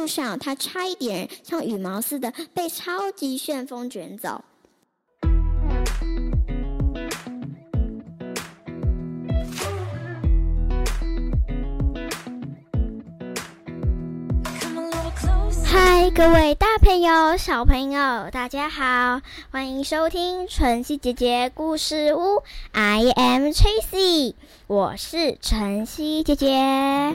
路上，他差一点像羽毛似的被超级旋风卷走。嗨，各位大朋友、小朋友，大家好，欢迎收听晨曦姐姐故事屋。I am Tracy，我是晨曦姐姐。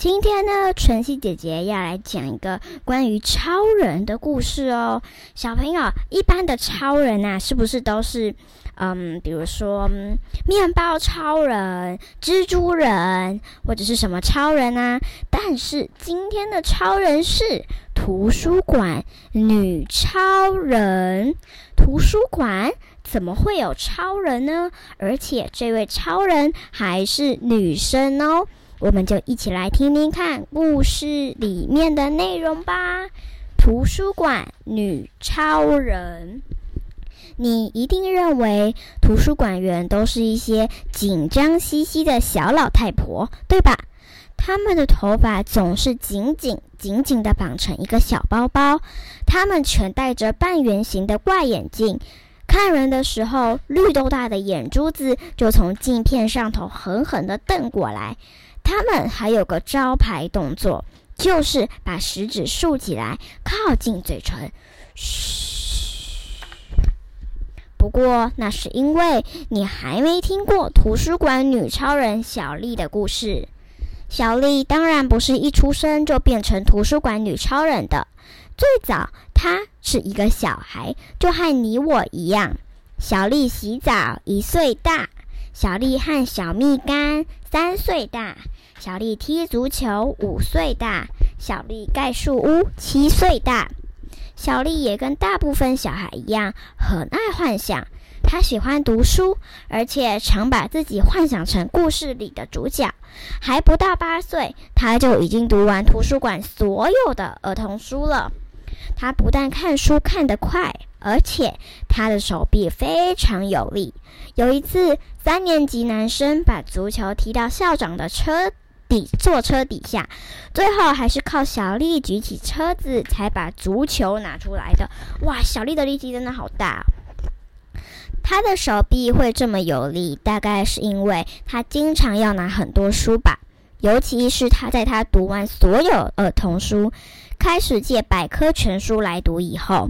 今天呢，晨曦姐姐要来讲一个关于超人的故事哦。小朋友，一般的超人呐，是不是都是，嗯，比如说面包超人、蜘蛛人，或者是什么超人啊？但是今天的超人是图书馆女超人。图书馆怎么会有超人呢？而且这位超人还是女生哦。我们就一起来听听看故事里面的内容吧。图书馆女超人，你一定认为图书馆员都是一些紧张兮兮的小老太婆，对吧？他们的头发总是紧紧紧紧的绑成一个小包包，他们全戴着半圆形的怪眼镜，看人的时候，绿豆大的眼珠子就从镜片上头狠狠地瞪过来。他们还有个招牌动作，就是把食指竖起来，靠近嘴唇，嘘。不过那是因为你还没听过图书馆女超人小丽的故事。小丽当然不是一出生就变成图书馆女超人的，最早她是一个小孩，就和你我一样。小丽洗澡一岁大。小丽和小蜜柑三岁大，小丽踢足球五岁大，小丽盖树屋七岁大。小丽也跟大部分小孩一样，很爱幻想。她喜欢读书，而且常把自己幻想成故事里的主角。还不到八岁，她就已经读完图书馆所有的儿童书了。他不但看书看得快，而且他的手臂非常有力。有一次，三年级男生把足球踢到校长的车底坐车底下，最后还是靠小丽举起车子才把足球拿出来的。哇，小丽的力气真的好大！他的手臂会这么有力，大概是因为他经常要拿很多书吧。尤其是他在他读完所有儿童书。开始借百科全书来读以后，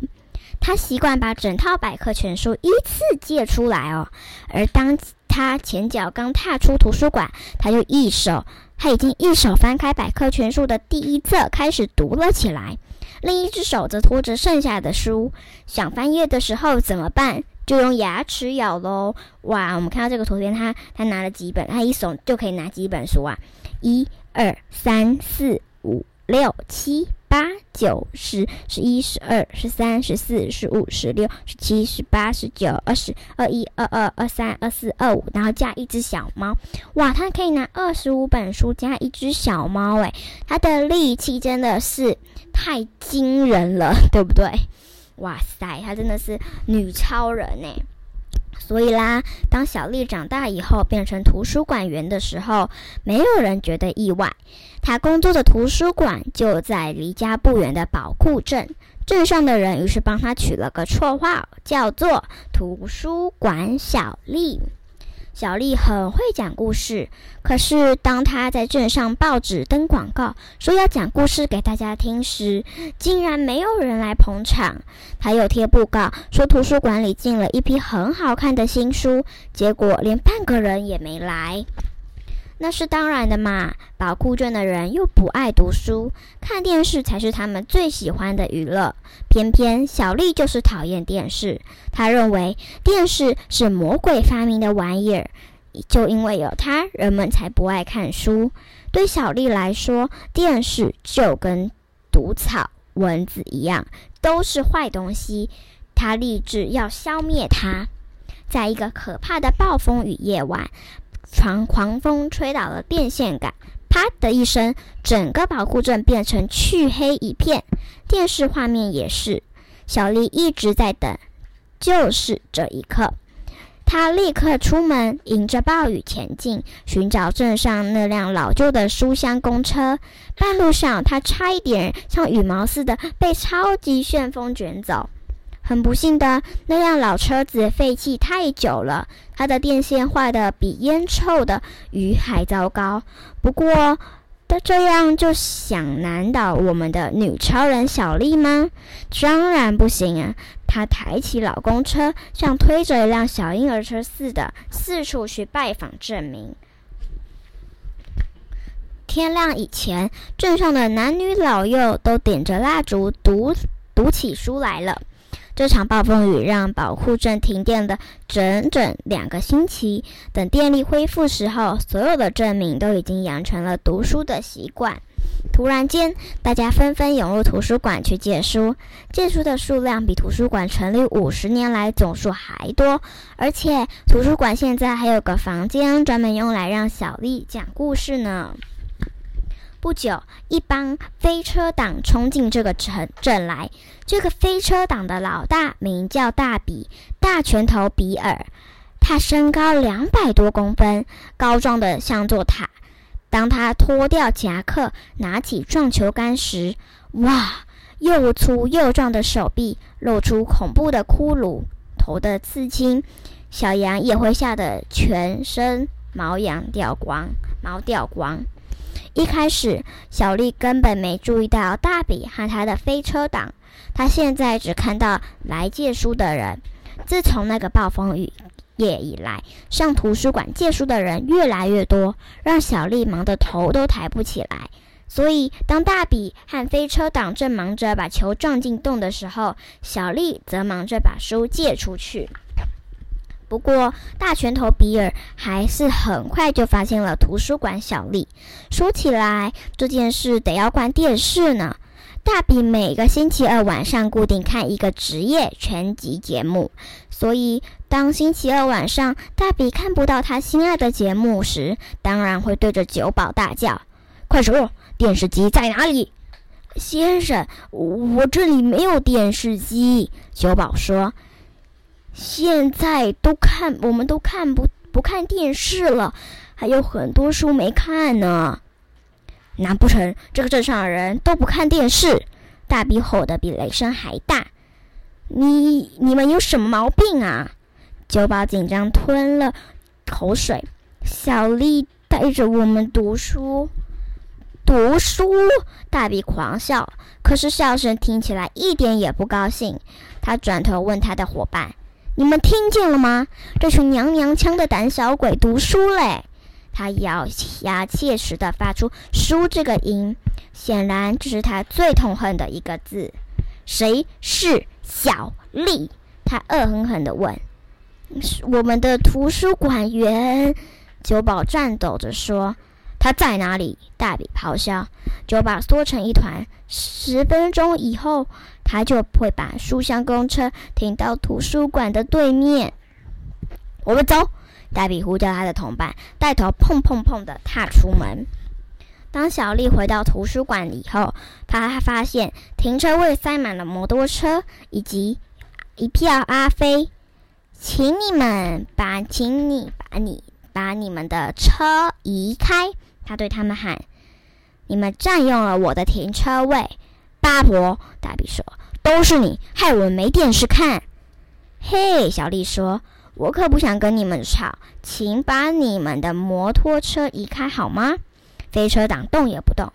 他习惯把整套百科全书依次借出来哦。而当他前脚刚踏出图书馆，他就一手他已经一手翻开百科全书的第一册，开始读了起来。另一只手则拖着剩下的书，想翻页的时候怎么办？就用牙齿咬喽。哇，我们看到这个图片，他他拿了几本？他一手就可以拿几本书啊？一二三四五六七。八九十十一十二十三十四十五十六十七十八十九二十二一二二二三二四二五，然后加一只小猫，哇，它可以拿二十五本书加一只小猫，诶，它的力气真的是太惊人了，对不对？哇塞，它真的是女超人呢。所以啦，当小丽长大以后变成图书馆员的时候，没有人觉得意外。她工作的图书馆就在离家不远的宝库镇，镇上的人于是帮她取了个绰号，叫做“图书馆小丽”。小丽很会讲故事，可是当她在镇上报纸登广告说要讲故事给大家听时，竟然没有人来捧场。她又贴布告说图书馆里进了一批很好看的新书，结果连半个人也没来。那是当然的嘛，宝库镇的人又不爱读书，看电视才是他们最喜欢的娱乐。偏偏小丽就是讨厌电视，她认为电视是魔鬼发明的玩意儿，就因为有它，人们才不爱看书。对小丽来说，电视就跟毒草、蚊子一样，都是坏东西。她立志要消灭它。在一个可怕的暴风雨夜晚。狂狂风吹倒了电线杆，啪的一声，整个保护镇变成黢黑一片，电视画面也是。小丽一直在等，就是这一刻。她立刻出门，迎着暴雨前进，寻找镇上那辆老旧的书香公车。半路上，她差一点像羽毛似的被超级旋风卷走。很不幸的，那辆老车子废弃太久了，它的电线坏的比烟臭的鱼还糟糕。不过，他这样就想难倒我们的女超人小丽吗？当然不行啊！她抬起老公车，像推着一辆小婴儿车似的，四处去拜访镇民。天亮以前，镇上的男女老幼都点着蜡烛，读读起书来了。这场暴风雨让保护镇停电了整整两个星期。等电力恢复时候，所有的镇民都已经养成了读书的习惯。突然间，大家纷纷涌入图书馆去借书，借书的数量比图书馆成立五十年来总数还多。而且，图书馆现在还有个房间专门用来让小丽讲故事呢。不久，一帮飞车党冲进这个城镇来。这个飞车党的老大名叫大比，大拳头比尔。他身高两百多公分，高壮的像座塔。当他脱掉夹克，拿起撞球杆时，哇！又粗又壮的手臂露出恐怖的骷髅头的刺青，小羊也会吓得全身毛痒掉光，毛掉光。一开始，小丽根本没注意到大比和他的飞车党。他现在只看到来借书的人。自从那个暴风雨夜以来，上图书馆借书的人越来越多，让小丽忙得头都抬不起来。所以，当大比和飞车党正忙着把球撞进洞的时候，小丽则忙着把书借出去。不过，大拳头比尔还是很快就发现了图书馆小丽。说起来，这件事得要关电视呢。大比每个星期二晚上固定看一个职业拳击节目，所以当星期二晚上大比看不到他心爱的节目时，当然会对着酒保大叫：“快说，电视机在哪里？”先生，我这里没有电视机。酒保说。现在都看，我们都看不不看电视了，还有很多书没看呢。难不成这个镇上的人都不看电视？大比吼得比雷声还大。你你们有什么毛病啊？酒保紧张吞了口水。小丽带着我们读书，读书。大比狂笑，可是笑声听起来一点也不高兴。他转头问他的伙伴。你们听见了吗？这群娘娘腔的胆小鬼读书嘞！他咬牙切齿地发出“书”这个音，显然这是他最痛恨的一个字。谁是小丽？他恶狠狠地问。“我们的图书馆员。”酒保颤抖着说。“他在哪里？”大比咆哮。酒保缩成一团。十分钟以后。他就会把书香公车停到图书馆的对面。我们走，大比呼叫他的同伴，带头砰砰砰的踏出门。当小丽回到图书馆以后，她发现停车位塞满了摩托车以及一票阿飞。请你们把，请你把你把你们的车移开！他对他们喊：“你们占用了我的停车位。”八婆，大比说：“都是你害我没电视看。”嘿，小丽说：“我可不想跟你们吵，请把你们的摩托车移开好吗？”飞车党动也不动。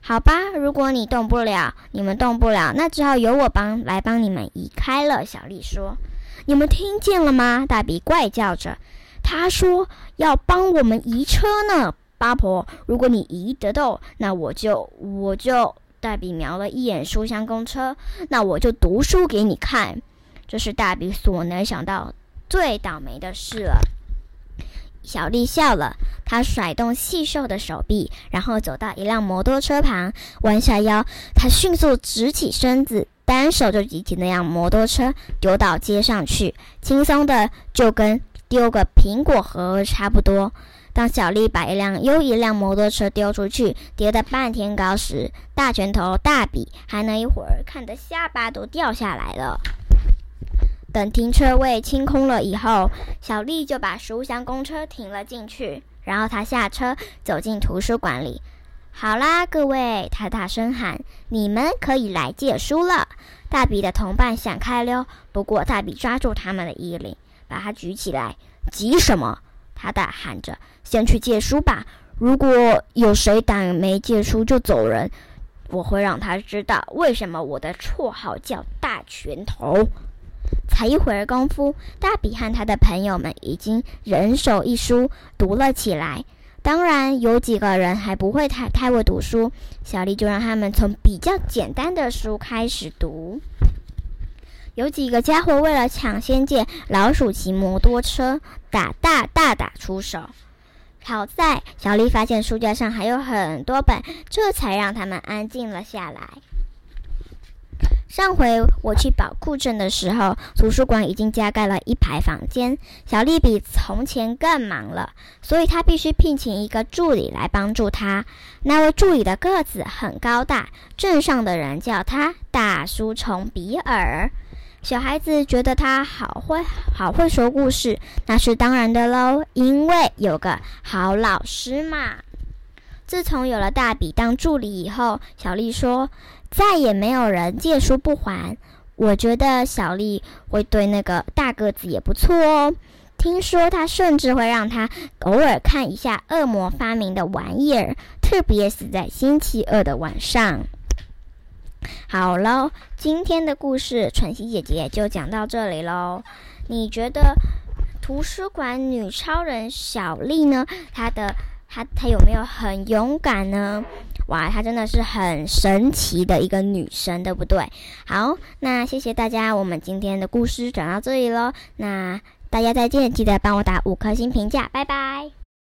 好吧，如果你动不了，你们动不了，那只好由我帮来帮你们移开了。小丽说：“你们听见了吗？”大比怪叫着：“他说要帮我们移车呢。”八婆，如果你移得动，那我就我就。大比瞄了一眼书香公车，那我就读书给你看。这是大比所能想到最倒霉的事了。小丽笑了，她甩动细瘦的手臂，然后走到一辆摩托车旁，弯下腰，她迅速直起身子，单手就举起那辆摩托车，丢到街上去，轻松的就跟丢个苹果核差不多。当小丽把一辆又一辆摩托车丢出去，跌得半天高时，大拳头大比还能一会儿看得下巴都掉下来了。等停车位清空了以后，小丽就把书箱公车停了进去，然后她下车走进图书馆里。好啦，各位，她大声喊：“你们可以来借书了！”大笔的同伴想开溜，不过大笔抓住他们的衣领，把他举起来。急什么？他大喊着：“先去借书吧！如果有谁胆没借书就走人，我会让他知道为什么我的绰号叫大拳头。”才一会儿功夫，大比和他的朋友们已经人手一书读了起来。当然，有几个人还不会太太会读书，小丽就让他们从比较简单的书开始读。有几个家伙为了抢先借老鼠骑摩托车，打大大打出手。好在小丽发现书架上还有很多本，这才让他们安静了下来。上回我去宝库镇的时候，图书馆已经加盖了一排房间。小丽比从前更忙了，所以她必须聘请一个助理来帮助她。那位助理的个子很高大，镇上的人叫他大书虫比尔。小孩子觉得他好会，好会说故事，那是当然的喽，因为有个好老师嘛。自从有了大比当助理以后，小丽说再也没有人借书不还。我觉得小丽会对那个大个子也不错哦。听说他甚至会让他偶尔看一下恶魔发明的玩意儿，特别是在星期二的晚上。好喽，今天的故事晨曦姐姐就讲到这里喽。你觉得图书馆女超人小丽呢？她的。她她有没有很勇敢呢？哇，她真的是很神奇的一个女生，对不对？好，那谢谢大家，我们今天的故事讲到这里喽。那大家再见，记得帮我打五颗星评价，拜拜。